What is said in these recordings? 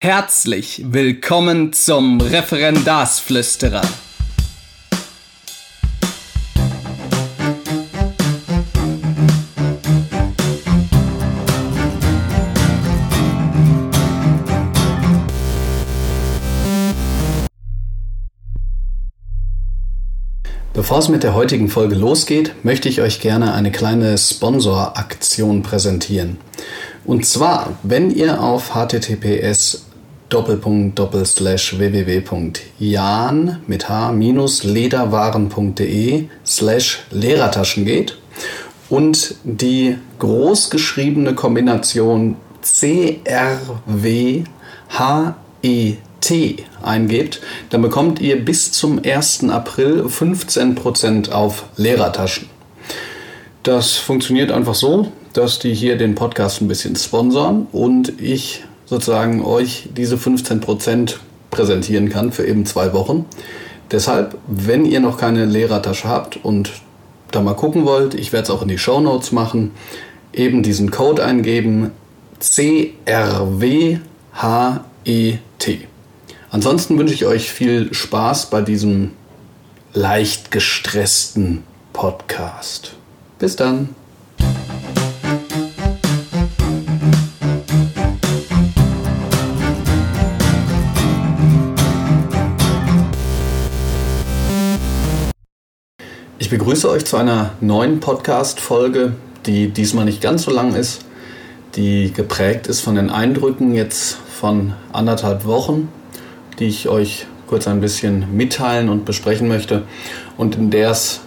Herzlich willkommen zum Referendarsflüsterer. Bevor es mit der heutigen Folge losgeht, möchte ich euch gerne eine kleine Sponsoraktion präsentieren. Und zwar, wenn ihr auf https www.jan mit h-lederwaren.de slash Lehrertaschen geht und die großgeschriebene Kombination CRWHET eingebt, dann bekommt ihr bis zum 1. April 15% auf Lehrertaschen. Das funktioniert einfach so, dass die hier den Podcast ein bisschen sponsern und ich sozusagen euch diese 15% präsentieren kann für eben zwei Wochen. Deshalb, wenn ihr noch keine Lehrertasche habt und da mal gucken wollt, ich werde es auch in die Show Notes machen, eben diesen Code eingeben CRWHET. Ansonsten wünsche ich euch viel Spaß bei diesem leicht gestressten Podcast. Bis dann. Ich begrüße euch zu einer neuen Podcast-Folge, die diesmal nicht ganz so lang ist, die geprägt ist von den Eindrücken jetzt von anderthalb Wochen, die ich euch kurz ein bisschen mitteilen und besprechen möchte und in der es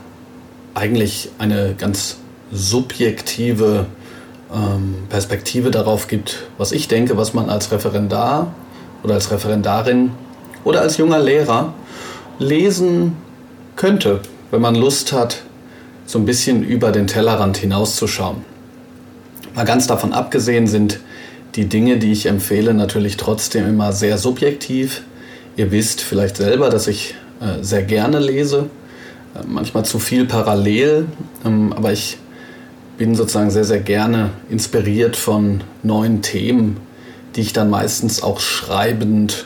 eigentlich eine ganz subjektive ähm, Perspektive darauf gibt, was ich denke, was man als Referendar oder als Referendarin oder als junger Lehrer lesen könnte, wenn man Lust hat, so ein bisschen über den Tellerrand hinauszuschauen. Mal ganz davon abgesehen sind die Dinge, die ich empfehle, natürlich trotzdem immer sehr subjektiv. Ihr wisst vielleicht selber, dass ich äh, sehr gerne lese, äh, manchmal zu viel parallel, ähm, aber ich bin sozusagen sehr, sehr gerne inspiriert von neuen Themen, die ich dann meistens auch schreibend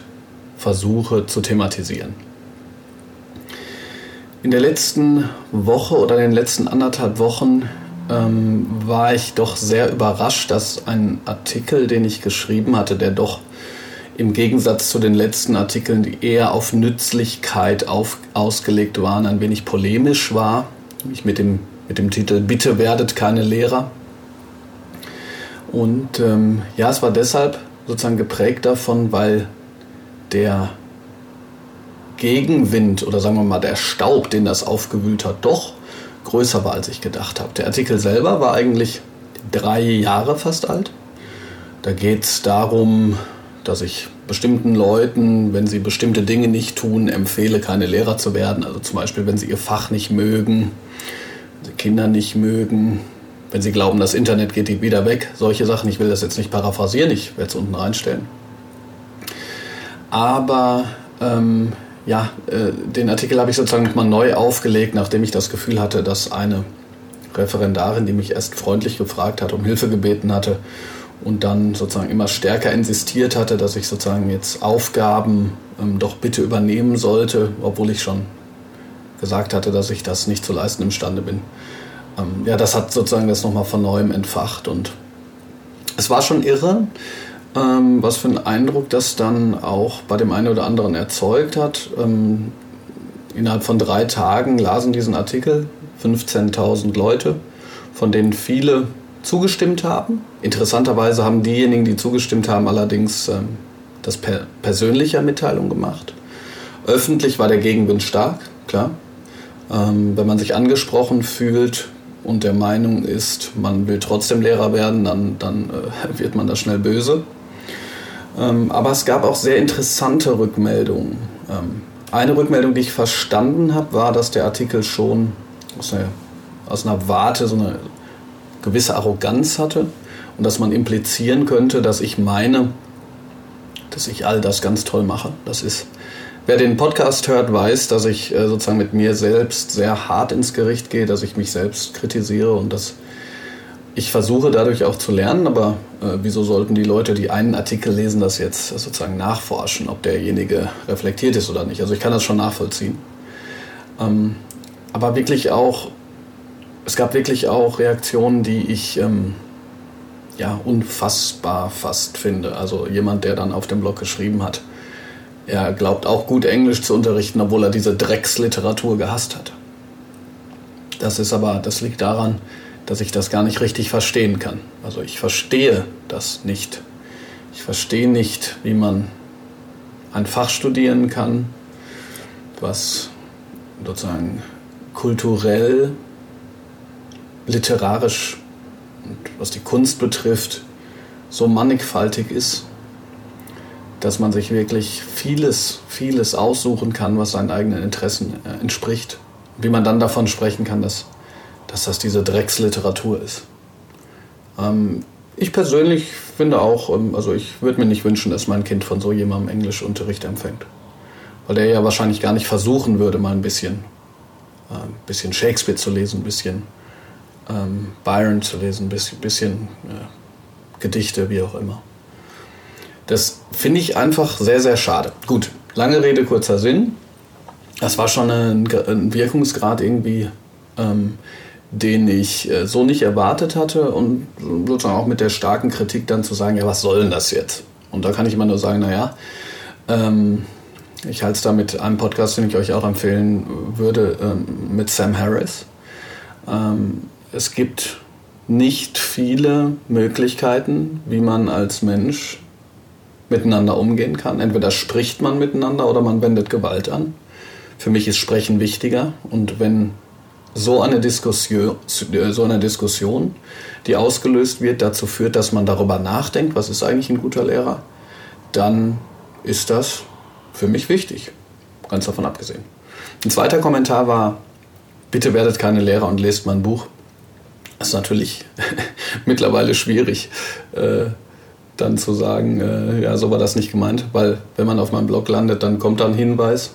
versuche zu thematisieren. In der letzten Woche oder in den letzten anderthalb Wochen ähm, war ich doch sehr überrascht, dass ein Artikel, den ich geschrieben hatte, der doch im Gegensatz zu den letzten Artikeln, die eher auf Nützlichkeit auf, ausgelegt waren, ein wenig polemisch war. Ich mit dem, mit dem Titel Bitte werdet keine Lehrer. Und ähm, ja, es war deshalb sozusagen geprägt davon, weil der Gegenwind oder sagen wir mal der Staub, den das aufgewühlt hat, doch größer war, als ich gedacht habe. Der Artikel selber war eigentlich drei Jahre fast alt. Da geht es darum, dass ich bestimmten Leuten, wenn sie bestimmte Dinge nicht tun, empfehle, keine Lehrer zu werden. Also zum Beispiel, wenn sie ihr Fach nicht mögen, wenn sie Kinder nicht mögen, wenn sie glauben, das Internet geht wieder weg. Solche Sachen. Ich will das jetzt nicht paraphrasieren, ich werde es unten reinstellen. Aber ähm, ja, äh, den Artikel habe ich sozusagen nochmal neu aufgelegt, nachdem ich das Gefühl hatte, dass eine Referendarin, die mich erst freundlich gefragt hat, um Hilfe gebeten hatte und dann sozusagen immer stärker insistiert hatte, dass ich sozusagen jetzt Aufgaben ähm, doch bitte übernehmen sollte, obwohl ich schon gesagt hatte, dass ich das nicht zu leisten imstande bin. Ähm, ja, das hat sozusagen das nochmal von neuem entfacht und es war schon irre, ähm, was für einen Eindruck das dann auch bei dem einen oder anderen erzeugt hat. Ähm, innerhalb von drei Tagen lasen diesen Artikel 15.000 Leute, von denen viele zugestimmt haben. Interessanterweise haben diejenigen, die zugestimmt haben, allerdings ähm, das per persönlicher Mitteilung gemacht. Öffentlich war der Gegenwind stark, klar. Ähm, wenn man sich angesprochen fühlt und der Meinung ist, man will trotzdem Lehrer werden, dann, dann äh, wird man da schnell böse. Ähm, aber es gab auch sehr interessante Rückmeldungen. Ähm, eine Rückmeldung, die ich verstanden habe, war, dass der Artikel schon aus einer, aus einer Warte so eine gewisse Arroganz hatte und dass man implizieren könnte, dass ich meine, dass ich all das ganz toll mache. Das ist, wer den Podcast hört, weiß, dass ich äh, sozusagen mit mir selbst sehr hart ins Gericht gehe, dass ich mich selbst kritisiere und das ich versuche dadurch auch zu lernen, aber äh, wieso sollten die Leute, die einen Artikel lesen, das jetzt sozusagen nachforschen, ob derjenige reflektiert ist oder nicht? Also ich kann das schon nachvollziehen. Ähm, aber wirklich auch, es gab wirklich auch Reaktionen, die ich ähm, ja unfassbar fast finde. Also jemand, der dann auf dem Blog geschrieben hat, er glaubt auch gut Englisch zu unterrichten, obwohl er diese Drecksliteratur gehasst hat. Das ist aber, das liegt daran, dass ich das gar nicht richtig verstehen kann. Also ich verstehe das nicht. Ich verstehe nicht, wie man ein Fach studieren kann, was sozusagen kulturell, literarisch und was die Kunst betrifft, so mannigfaltig ist, dass man sich wirklich vieles, vieles aussuchen kann, was seinen eigenen Interessen äh, entspricht. Wie man dann davon sprechen kann, dass dass das diese Drecksliteratur ist. Ähm, ich persönlich finde auch, ähm, also ich würde mir nicht wünschen, dass mein Kind von so jemandem Englischunterricht empfängt. Weil der ja wahrscheinlich gar nicht versuchen würde, mal ein bisschen, äh, ein bisschen Shakespeare zu lesen, ein bisschen ähm, Byron zu lesen, ein bisschen, bisschen äh, Gedichte, wie auch immer. Das finde ich einfach sehr, sehr schade. Gut, lange Rede, kurzer Sinn. Das war schon ein, ein Wirkungsgrad irgendwie, ähm, den ich äh, so nicht erwartet hatte und sozusagen auch mit der starken Kritik dann zu sagen, ja, was soll denn das jetzt? Und da kann ich immer nur sagen, naja, ähm, ich halte es da mit einem Podcast, den ich euch auch empfehlen würde, ähm, mit Sam Harris. Ähm, es gibt nicht viele Möglichkeiten, wie man als Mensch miteinander umgehen kann. Entweder spricht man miteinander oder man wendet Gewalt an. Für mich ist Sprechen wichtiger und wenn so eine Diskussion, so eine Diskussion, die ausgelöst wird, dazu führt, dass man darüber nachdenkt, was ist eigentlich ein guter Lehrer, dann ist das für mich wichtig. Ganz davon abgesehen. Ein zweiter Kommentar war, bitte werdet keine Lehrer und lest mein Buch. Das ist natürlich mittlerweile schwierig, äh, dann zu sagen, äh, ja, so war das nicht gemeint, weil wenn man auf meinem Blog landet, dann kommt da ein Hinweis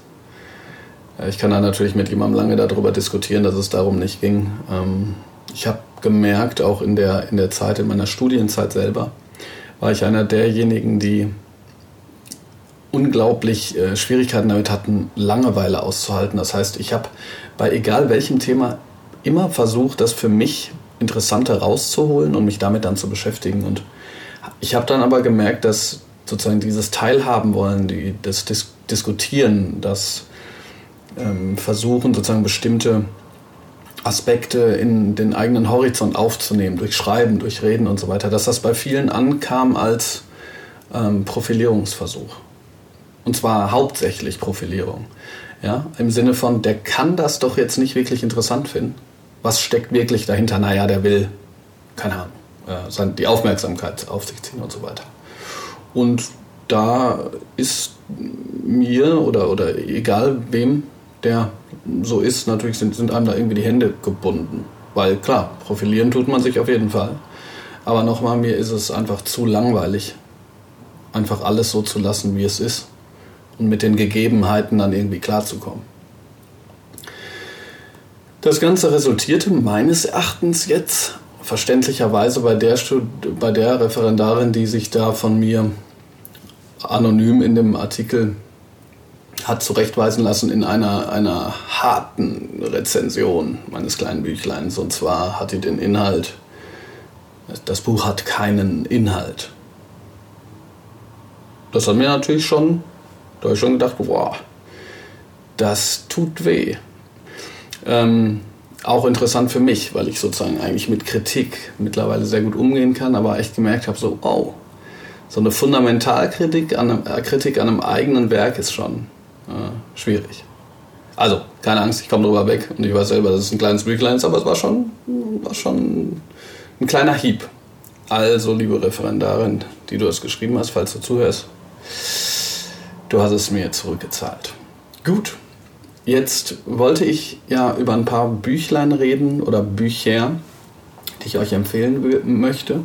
ich kann da natürlich mit jemandem lange darüber diskutieren, dass es darum nicht ging. Ähm, ich habe gemerkt, auch in der, in der Zeit, in meiner Studienzeit selber, war ich einer derjenigen, die unglaublich äh, Schwierigkeiten damit hatten, Langeweile auszuhalten. Das heißt, ich habe bei egal welchem Thema immer versucht, das für mich Interessante rauszuholen und mich damit dann zu beschäftigen. Und ich habe dann aber gemerkt, dass sozusagen dieses Teilhaben wollen, die, das Dis Diskutieren, das ähm, versuchen, sozusagen bestimmte Aspekte in den eigenen Horizont aufzunehmen, durch Schreiben, durch Reden und so weiter, dass das bei vielen ankam als ähm, Profilierungsversuch. Und zwar hauptsächlich Profilierung. Ja, Im Sinne von, der kann das doch jetzt nicht wirklich interessant finden. Was steckt wirklich dahinter? Naja, der will, keine Ahnung, äh, die Aufmerksamkeit auf sich ziehen und so weiter. Und da ist mir oder, oder egal wem der so ist, natürlich sind, sind einem da irgendwie die Hände gebunden. Weil klar, profilieren tut man sich auf jeden Fall. Aber nochmal, mir ist es einfach zu langweilig, einfach alles so zu lassen, wie es ist und mit den Gegebenheiten dann irgendwie klarzukommen. Das Ganze resultierte meines Erachtens jetzt verständlicherweise bei der, bei der Referendarin, die sich da von mir anonym in dem Artikel hat zurechtweisen lassen in einer, einer harten Rezension meines kleinen Büchleins. Und zwar hat die den Inhalt, das Buch hat keinen Inhalt. Das hat mir natürlich schon, da habe ich schon gedacht, boah, das tut weh. Ähm, auch interessant für mich, weil ich sozusagen eigentlich mit Kritik mittlerweile sehr gut umgehen kann, aber echt gemerkt habe, so, oh, so eine Fundamentalkritik an einem, äh, Kritik an einem eigenen Werk ist schon äh, schwierig. Also, keine Angst, ich komme drüber weg und ich weiß selber, dass es ein kleines Büchlein ist, aber es war schon, war schon ein kleiner Hieb. Also, liebe Referendarin, die du es geschrieben hast, falls du zuhörst, du hast es mir zurückgezahlt. Gut, jetzt wollte ich ja über ein paar Büchlein reden oder Bücher, die ich euch empfehlen möchte.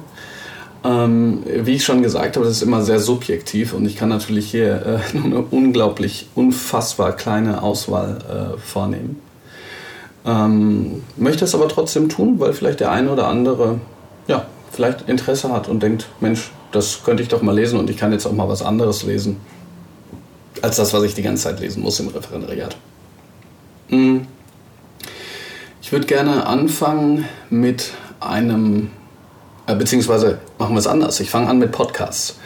Ähm, wie ich schon gesagt habe, das ist immer sehr subjektiv und ich kann natürlich hier äh, nur eine unglaublich, unfassbar kleine Auswahl äh, vornehmen. Ähm, möchte es aber trotzdem tun, weil vielleicht der eine oder andere ja, vielleicht Interesse hat und denkt, Mensch, das könnte ich doch mal lesen und ich kann jetzt auch mal was anderes lesen, als das, was ich die ganze Zeit lesen muss im Referendariat. Hm. Ich würde gerne anfangen mit einem, beziehungsweise machen wir es anders. Ich fange an mit Podcasts.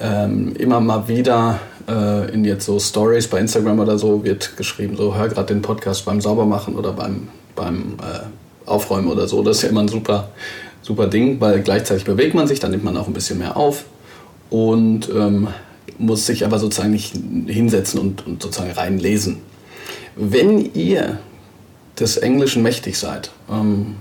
Ähm, immer mal wieder äh, in jetzt so Stories bei Instagram oder so wird geschrieben, so hör gerade den Podcast beim Saubermachen oder beim, beim äh, Aufräumen oder so. Das ist ja immer ein super, super Ding, weil gleichzeitig bewegt man sich, dann nimmt man auch ein bisschen mehr auf und ähm, muss sich aber sozusagen nicht hinsetzen und, und sozusagen reinlesen. Wenn ihr des Englischen mächtig seid, ähm,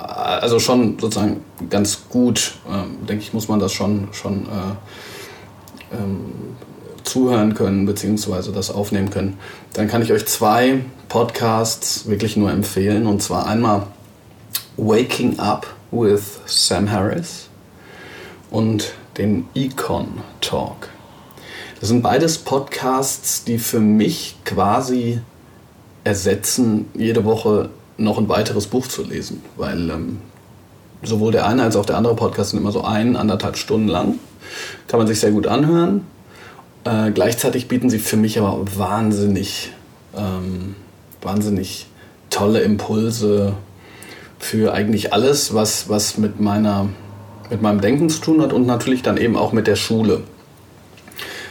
also schon sozusagen ganz gut, ähm, denke ich, muss man das schon, schon äh, ähm, zuhören können, beziehungsweise das aufnehmen können, dann kann ich euch zwei Podcasts wirklich nur empfehlen. Und zwar einmal Waking Up with Sam Harris und den Econ Talk. Das sind beides Podcasts, die für mich quasi ersetzen, jede Woche noch ein weiteres Buch zu lesen, weil ähm, sowohl der eine als auch der andere Podcast sind immer so ein, anderthalb Stunden lang. Kann man sich sehr gut anhören. Äh, gleichzeitig bieten sie für mich aber wahnsinnig, ähm, wahnsinnig tolle Impulse für eigentlich alles, was, was mit, meiner, mit meinem Denken zu tun hat und natürlich dann eben auch mit der Schule.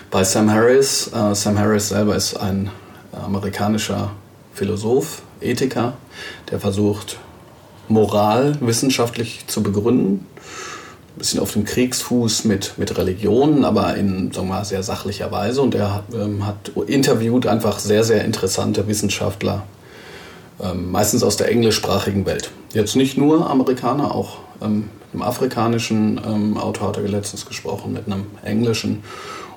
Bei Sam Harris, äh, Sam Harris selber ist ein amerikanischer Philosoph, Ethiker, der versucht, Moral wissenschaftlich zu begründen bisschen auf dem Kriegsfuß mit, mit Religionen, aber in sagen wir mal, sehr sachlicher Weise. Und er ähm, hat interviewt einfach sehr, sehr interessante Wissenschaftler, ähm, meistens aus der englischsprachigen Welt. Jetzt nicht nur Amerikaner, auch ähm, mit einem afrikanischen ähm, Autor hat er letztens gesprochen, mit einem englischen.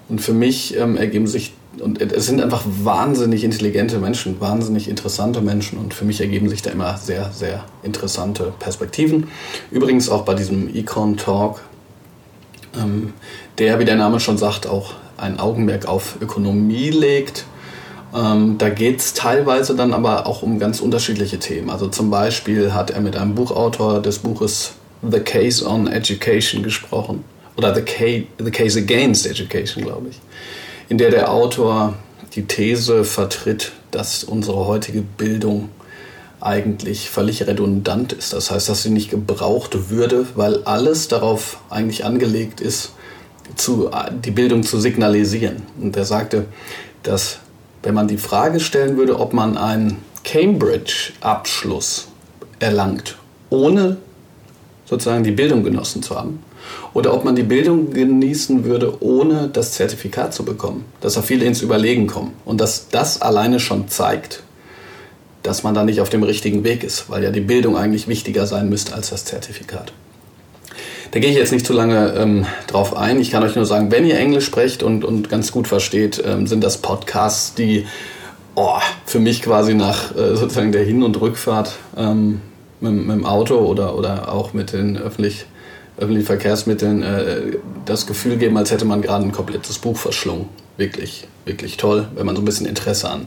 Und für mich ähm, ergeben sich und es sind einfach wahnsinnig intelligente Menschen, wahnsinnig interessante Menschen und für mich ergeben sich da immer sehr, sehr interessante Perspektiven. Übrigens auch bei diesem Econ Talk, ähm, der, wie der Name schon sagt, auch ein Augenmerk auf Ökonomie legt. Ähm, da geht es teilweise dann aber auch um ganz unterschiedliche Themen. Also zum Beispiel hat er mit einem Buchautor des Buches The Case on Education gesprochen. Oder The, Case, The Case Against Education, glaube ich in der der Autor die These vertritt, dass unsere heutige Bildung eigentlich völlig redundant ist. Das heißt, dass sie nicht gebraucht würde, weil alles darauf eigentlich angelegt ist, zu, die Bildung zu signalisieren. Und er sagte, dass wenn man die Frage stellen würde, ob man einen Cambridge-Abschluss erlangt, ohne sozusagen die Bildung genossen zu haben, oder ob man die Bildung genießen würde, ohne das Zertifikat zu bekommen. Dass da viele ins Überlegen kommen. Und dass das alleine schon zeigt, dass man da nicht auf dem richtigen Weg ist, weil ja die Bildung eigentlich wichtiger sein müsste als das Zertifikat. Da gehe ich jetzt nicht zu lange ähm, drauf ein. Ich kann euch nur sagen, wenn ihr Englisch sprecht und, und ganz gut versteht, ähm, sind das Podcasts, die oh, für mich quasi nach äh, sozusagen der Hin- und Rückfahrt ähm, mit, mit, dem Auto oder, oder auch mit den öffentlich öffentlichen Verkehrsmitteln äh, das Gefühl geben, als hätte man gerade ein komplettes Buch verschlungen. Wirklich, wirklich toll, wenn man so ein bisschen Interesse an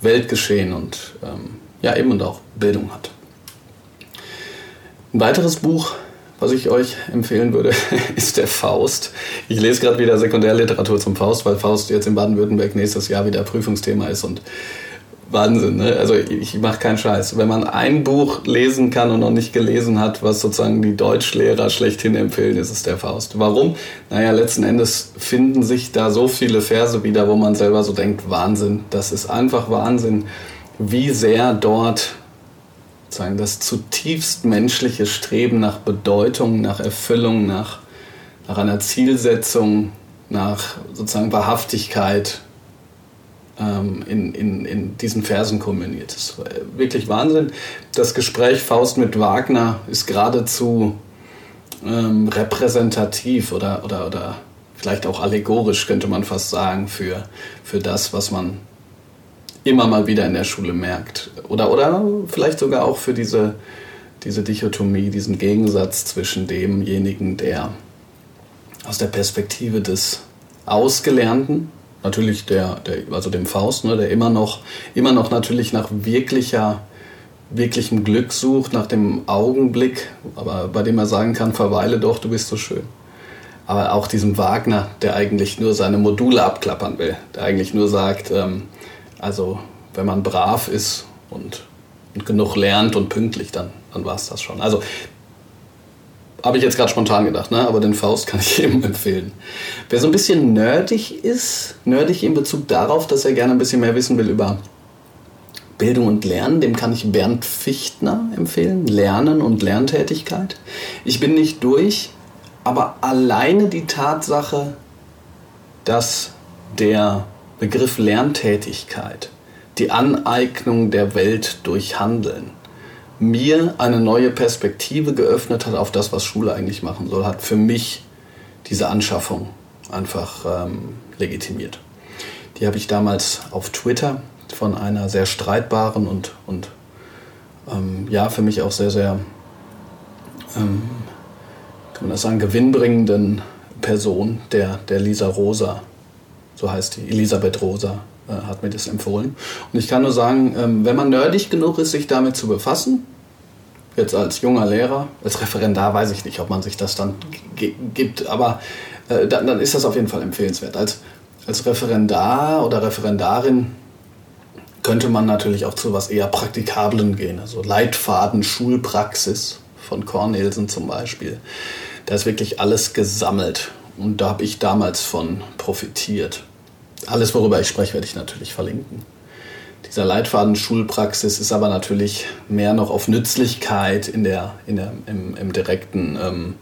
Weltgeschehen und ähm, ja eben und auch Bildung hat. Ein weiteres Buch, was ich euch empfehlen würde, ist der Faust. Ich lese gerade wieder Sekundärliteratur zum Faust, weil Faust jetzt in Baden-Württemberg nächstes Jahr wieder Prüfungsthema ist und Wahnsinn, ne? Also ich mache keinen Scheiß. Wenn man ein Buch lesen kann und noch nicht gelesen hat, was sozusagen die Deutschlehrer schlechthin empfehlen, ist es der Faust. Warum? Naja, letzten Endes finden sich da so viele Verse wieder, wo man selber so denkt, Wahnsinn. Das ist einfach Wahnsinn, wie sehr dort sozusagen das zutiefst menschliche Streben nach Bedeutung, nach Erfüllung, nach, nach einer Zielsetzung, nach sozusagen Wahrhaftigkeit in, in, in diesen Versen kombiniert. Das ist wirklich Wahnsinn. Das Gespräch Faust mit Wagner ist geradezu ähm, repräsentativ oder, oder, oder vielleicht auch allegorisch, könnte man fast sagen, für, für das, was man immer mal wieder in der Schule merkt. Oder, oder vielleicht sogar auch für diese, diese Dichotomie, diesen Gegensatz zwischen demjenigen, der aus der Perspektive des Ausgelernten natürlich der, der also dem Faust, ne, der immer noch, immer noch natürlich nach wirklicher wirklichem Glück sucht, nach dem Augenblick, aber bei dem er sagen kann, verweile doch, du bist so schön. Aber auch diesem Wagner, der eigentlich nur seine Module abklappern will, der eigentlich nur sagt, ähm, also wenn man brav ist und, und genug lernt und pünktlich, dann, dann war es das schon. Also habe ich jetzt gerade spontan gedacht, ne? aber den Faust kann ich jedem empfehlen. Wer so ein bisschen nerdig ist, nerdig in Bezug darauf, dass er gerne ein bisschen mehr wissen will über Bildung und Lernen, dem kann ich Bernd Fichtner empfehlen. Lernen und Lerntätigkeit. Ich bin nicht durch, aber alleine die Tatsache, dass der Begriff Lerntätigkeit, die Aneignung der Welt durch Handeln, mir eine neue Perspektive geöffnet hat auf das, was Schule eigentlich machen soll, hat für mich diese Anschaffung einfach ähm, legitimiert. Die habe ich damals auf Twitter von einer sehr streitbaren und, und ähm, ja, für mich auch sehr, sehr, ähm, kann man das sagen, gewinnbringenden Person, der, der Lisa Rosa, so heißt die, Elisabeth Rosa, äh, hat mir das empfohlen. Und ich kann nur sagen, ähm, wenn man nerdig genug ist, sich damit zu befassen, jetzt als junger Lehrer, als Referendar weiß ich nicht, ob man sich das dann gibt, aber äh, dann, dann, ist das auf jeden Fall empfehlenswert. Als, als Referendar oder Referendarin könnte man natürlich auch zu was eher Praktikablen gehen, also Leitfaden Schulpraxis von Cornelsen zum Beispiel. Da ist wirklich alles gesammelt und da habe ich damals von profitiert. Alles, worüber ich spreche, werde ich natürlich verlinken. Dieser Leitfaden Schulpraxis ist aber natürlich mehr noch auf Nützlichkeit in der, in der, im, im direkten, ähm,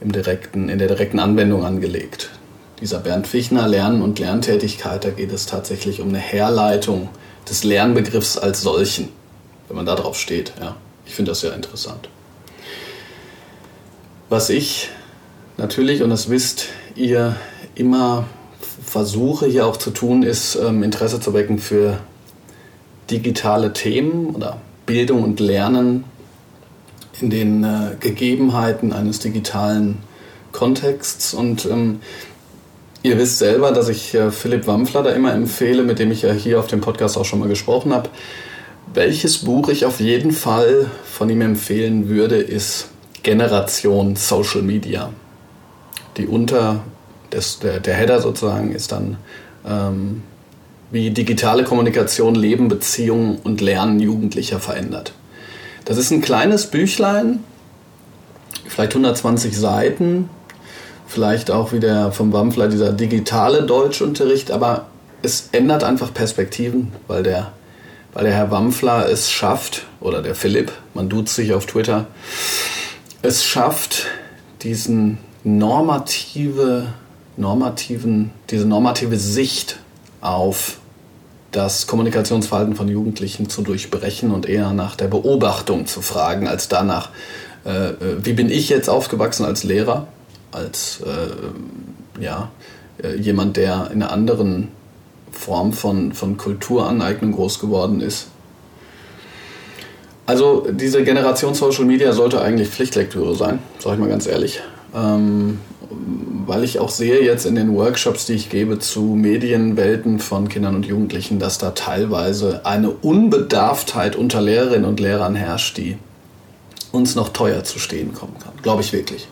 im direkten, in der direkten Anwendung angelegt. Dieser Bernd Fichtner Lernen und Lerntätigkeit, da geht es tatsächlich um eine Herleitung des Lernbegriffs als solchen, wenn man da drauf steht. Ja. Ich finde das sehr interessant. Was ich natürlich, und das wisst ihr, immer versuche hier auch zu tun, ist ähm, Interesse zu wecken für digitale Themen oder Bildung und Lernen in den äh, Gegebenheiten eines digitalen Kontexts. Und ähm, ihr wisst selber, dass ich äh, Philipp Wampfler da immer empfehle, mit dem ich ja hier auf dem Podcast auch schon mal gesprochen habe. Welches Buch ich auf jeden Fall von ihm empfehlen würde, ist Generation Social Media. Die unter, des, der, der Header sozusagen ist dann ähm, wie digitale Kommunikation Leben, Beziehungen und Lernen Jugendlicher verändert. Das ist ein kleines Büchlein, vielleicht 120 Seiten, vielleicht auch wie der vom Wampfler dieser digitale Deutschunterricht, aber es ändert einfach Perspektiven, weil der, weil der Herr Wampfler es schafft, oder der Philipp, man duzt sich auf Twitter, es schafft, diesen normative, normativen, diese normative Sicht auf das Kommunikationsverhalten von Jugendlichen zu durchbrechen und eher nach der Beobachtung zu fragen, als danach, äh, äh, wie bin ich jetzt aufgewachsen als Lehrer, als äh, ja, äh, jemand, der in einer anderen Form von, von Kulturaneignung groß geworden ist. Also diese Generation Social Media sollte eigentlich Pflichtlektüre sein, sage ich mal ganz ehrlich. Ähm, weil ich auch sehe jetzt in den Workshops, die ich gebe zu Medienwelten von Kindern und Jugendlichen, dass da teilweise eine Unbedarftheit unter Lehrerinnen und Lehrern herrscht, die uns noch teuer zu stehen kommen kann. Glaube ich wirklich.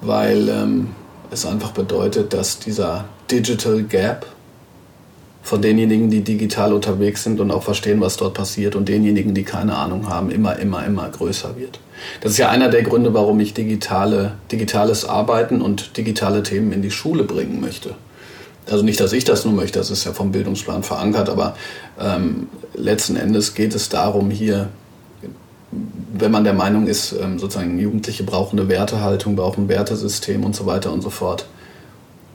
Weil ähm, es einfach bedeutet, dass dieser Digital Gap von denjenigen, die digital unterwegs sind und auch verstehen, was dort passiert, und denjenigen, die keine Ahnung haben, immer, immer, immer größer wird. Das ist ja einer der Gründe, warum ich digitale, digitales Arbeiten und digitale Themen in die Schule bringen möchte. Also nicht, dass ich das nur möchte, das ist ja vom Bildungsplan verankert, aber ähm, letzten Endes geht es darum, hier, wenn man der Meinung ist, ähm, sozusagen Jugendliche brauchen eine Wertehaltung, brauchen ein Wertesystem und so weiter und so fort,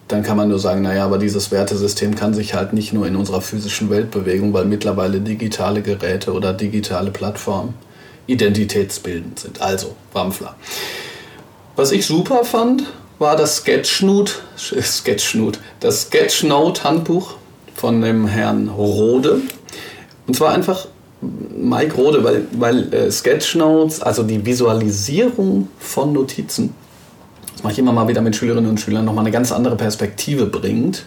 dann kann man nur sagen, naja, aber dieses Wertesystem kann sich halt nicht nur in unserer physischen Welt bewegen, weil mittlerweile digitale Geräte oder digitale Plattformen identitätsbildend sind. Also, Wampfler. Was ich super fand, war das Sketchnote, Sketchnote, das Sketchnote-Handbuch von dem Herrn Rode. Und zwar einfach Mike Rode, weil, weil äh, Sketchnotes, also die Visualisierung von Notizen, das mache ich immer mal wieder mit Schülerinnen und Schülern, nochmal eine ganz andere Perspektive bringt.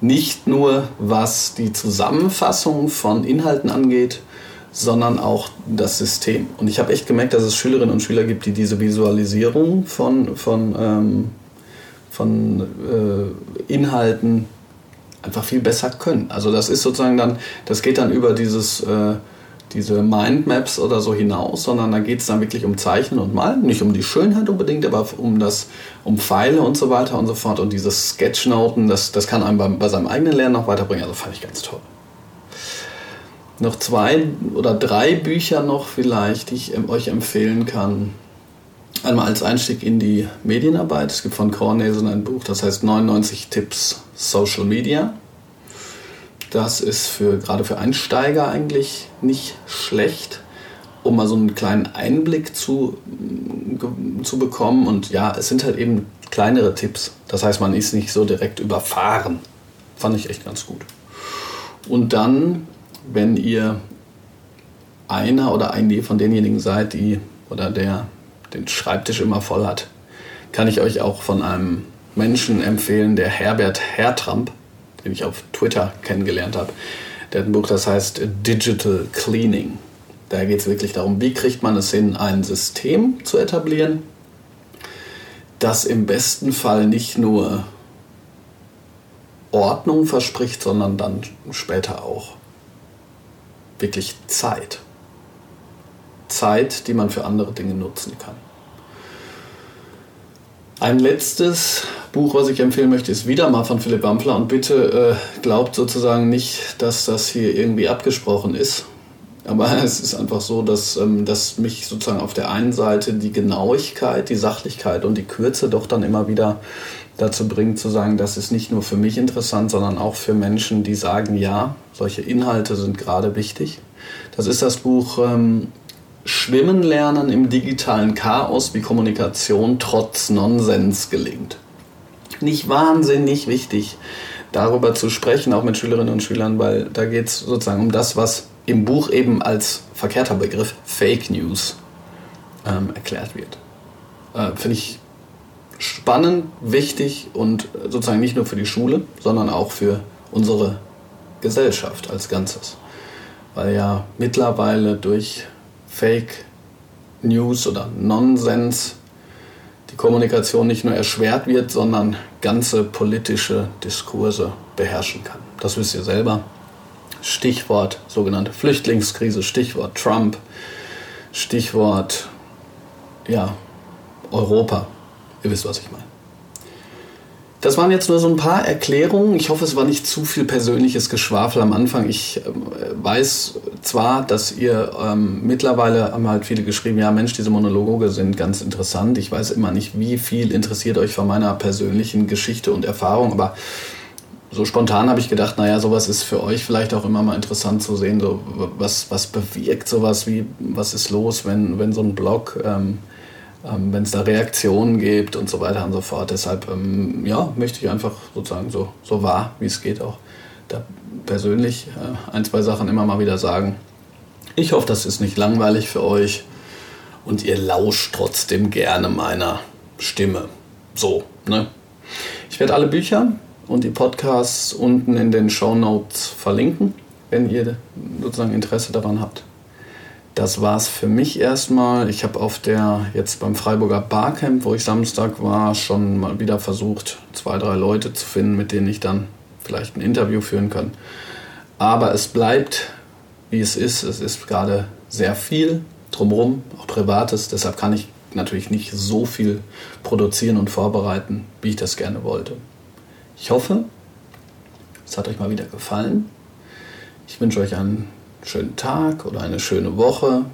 Nicht nur was die Zusammenfassung von Inhalten angeht, sondern auch das System. Und ich habe echt gemerkt, dass es Schülerinnen und Schüler gibt, die diese Visualisierung von, von, ähm, von äh, Inhalten einfach viel besser können. Also das ist sozusagen dann, das geht dann über dieses, äh, diese Mindmaps oder so hinaus, sondern da geht es dann wirklich um Zeichnen und Malen, nicht um die Schönheit unbedingt, aber um das, um Pfeile und so weiter und so fort. Und dieses Sketchnoten, das, das kann einem bei, bei seinem eigenen Lernen noch weiterbringen. Also fand ich ganz toll. Noch zwei oder drei Bücher noch vielleicht, die ich euch empfehlen kann. Einmal als Einstieg in die Medienarbeit. Es gibt von Kornesen ein Buch, das heißt 99 Tipps Social Media. Das ist für, gerade für Einsteiger eigentlich nicht schlecht, um mal so einen kleinen Einblick zu, zu bekommen. Und ja, es sind halt eben kleinere Tipps. Das heißt, man ist nicht so direkt überfahren. Fand ich echt ganz gut. Und dann, wenn ihr einer oder eine von denjenigen seid, die oder der den Schreibtisch immer voll hat, kann ich euch auch von einem Menschen empfehlen, der Herbert Hertramp, den ich auf Twitter kennengelernt habe. Der hat ein Buch, das heißt Digital Cleaning. Da geht es wirklich darum, wie kriegt man es hin, ein System zu etablieren, das im besten Fall nicht nur Ordnung verspricht, sondern dann später auch wirklich Zeit. Zeit, die man für andere Dinge nutzen kann. Ein letztes Buch, was ich empfehlen möchte, ist wieder mal von Philipp Wampler. Und bitte äh, glaubt sozusagen nicht, dass das hier irgendwie abgesprochen ist. Aber es ist einfach so, dass, ähm, dass mich sozusagen auf der einen Seite die Genauigkeit, die Sachlichkeit und die Kürze doch dann immer wieder dazu bringt zu sagen, das ist nicht nur für mich interessant, sondern auch für Menschen, die sagen, ja, solche Inhalte sind gerade wichtig. Das ist das Buch ähm, Schwimmen lernen im digitalen Chaos, wie Kommunikation trotz Nonsens gelingt. Nicht wahnsinnig wichtig, darüber zu sprechen, auch mit Schülerinnen und Schülern, weil da geht es sozusagen um das, was im Buch eben als verkehrter Begriff Fake News ähm, erklärt wird. Äh, Finde ich spannend, wichtig und sozusagen nicht nur für die Schule, sondern auch für unsere Gesellschaft als Ganzes. Weil ja mittlerweile durch Fake News oder Nonsens die Kommunikation nicht nur erschwert wird, sondern ganze politische Diskurse beherrschen kann. Das wisst ihr selber. Stichwort sogenannte Flüchtlingskrise, Stichwort Trump, Stichwort ja, Europa. Ihr wisst, was ich meine. Das waren jetzt nur so ein paar Erklärungen. Ich hoffe, es war nicht zu viel persönliches Geschwafel am Anfang. Ich äh, weiß zwar, dass ihr ähm, mittlerweile haben halt viele geschrieben, ja Mensch, diese Monologe sind ganz interessant. Ich weiß immer nicht, wie viel interessiert euch von meiner persönlichen Geschichte und Erfahrung, aber so spontan habe ich gedacht, naja, sowas ist für euch vielleicht auch immer mal interessant zu sehen, so was, was bewirkt sowas, wie, was ist los, wenn, wenn so ein Blog ähm, ähm, wenn es da Reaktionen gibt und so weiter und so fort. Deshalb ähm, ja, möchte ich einfach sozusagen so, so wahr, wie es geht, auch da persönlich äh, ein, zwei Sachen immer mal wieder sagen. Ich hoffe, das ist nicht langweilig für euch und ihr lauscht trotzdem gerne meiner Stimme. So, ne? Ich werde alle Bücher und die Podcasts unten in den Show Notes verlinken, wenn ihr sozusagen Interesse daran habt. Das war es für mich erstmal. Ich habe auf der, jetzt beim Freiburger Barcamp, wo ich Samstag war, schon mal wieder versucht, zwei, drei Leute zu finden, mit denen ich dann vielleicht ein Interview führen kann. Aber es bleibt, wie es ist. Es ist gerade sehr viel drumherum, auch Privates. Deshalb kann ich natürlich nicht so viel produzieren und vorbereiten, wie ich das gerne wollte. Ich hoffe, es hat euch mal wieder gefallen. Ich wünsche euch einen schönen Tag oder eine schöne Woche.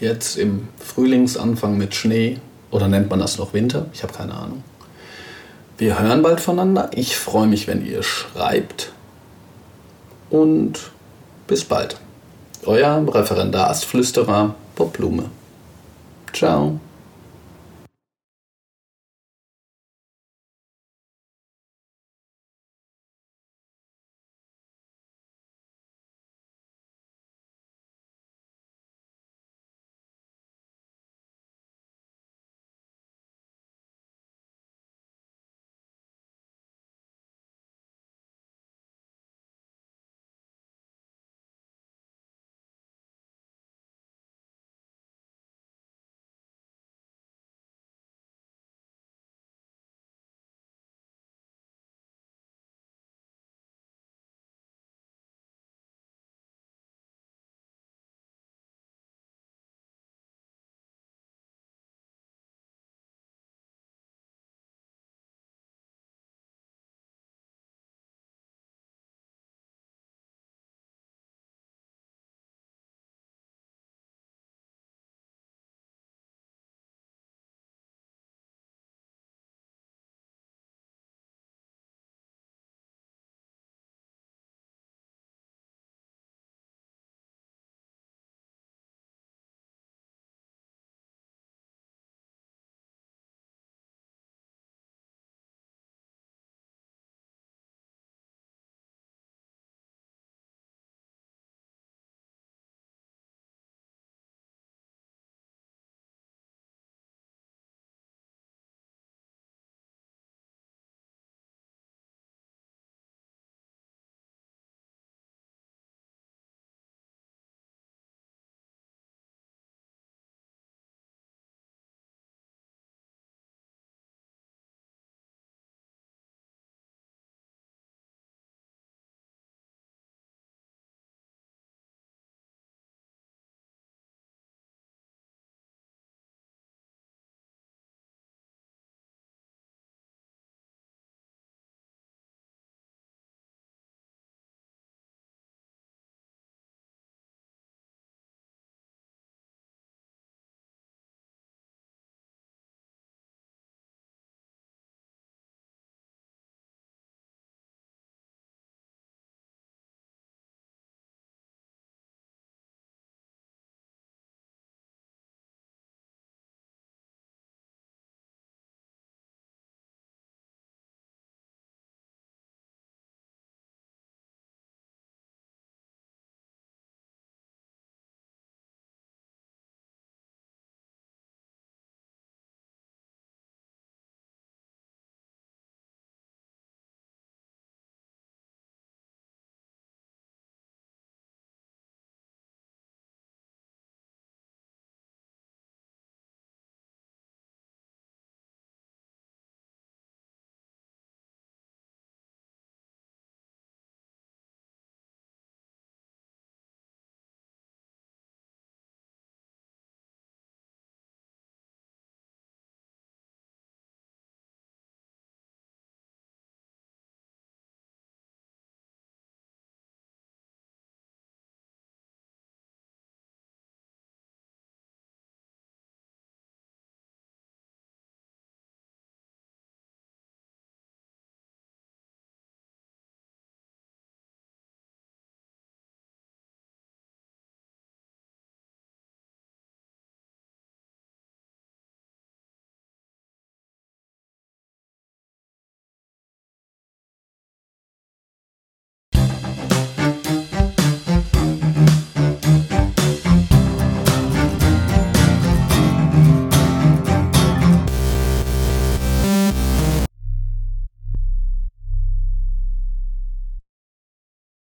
Jetzt im Frühlingsanfang mit Schnee oder nennt man das noch Winter? Ich habe keine Ahnung. Wir hören bald voneinander. Ich freue mich, wenn ihr schreibt. Und bis bald. Euer Referendarsflüsterer Bob Blume. Ciao.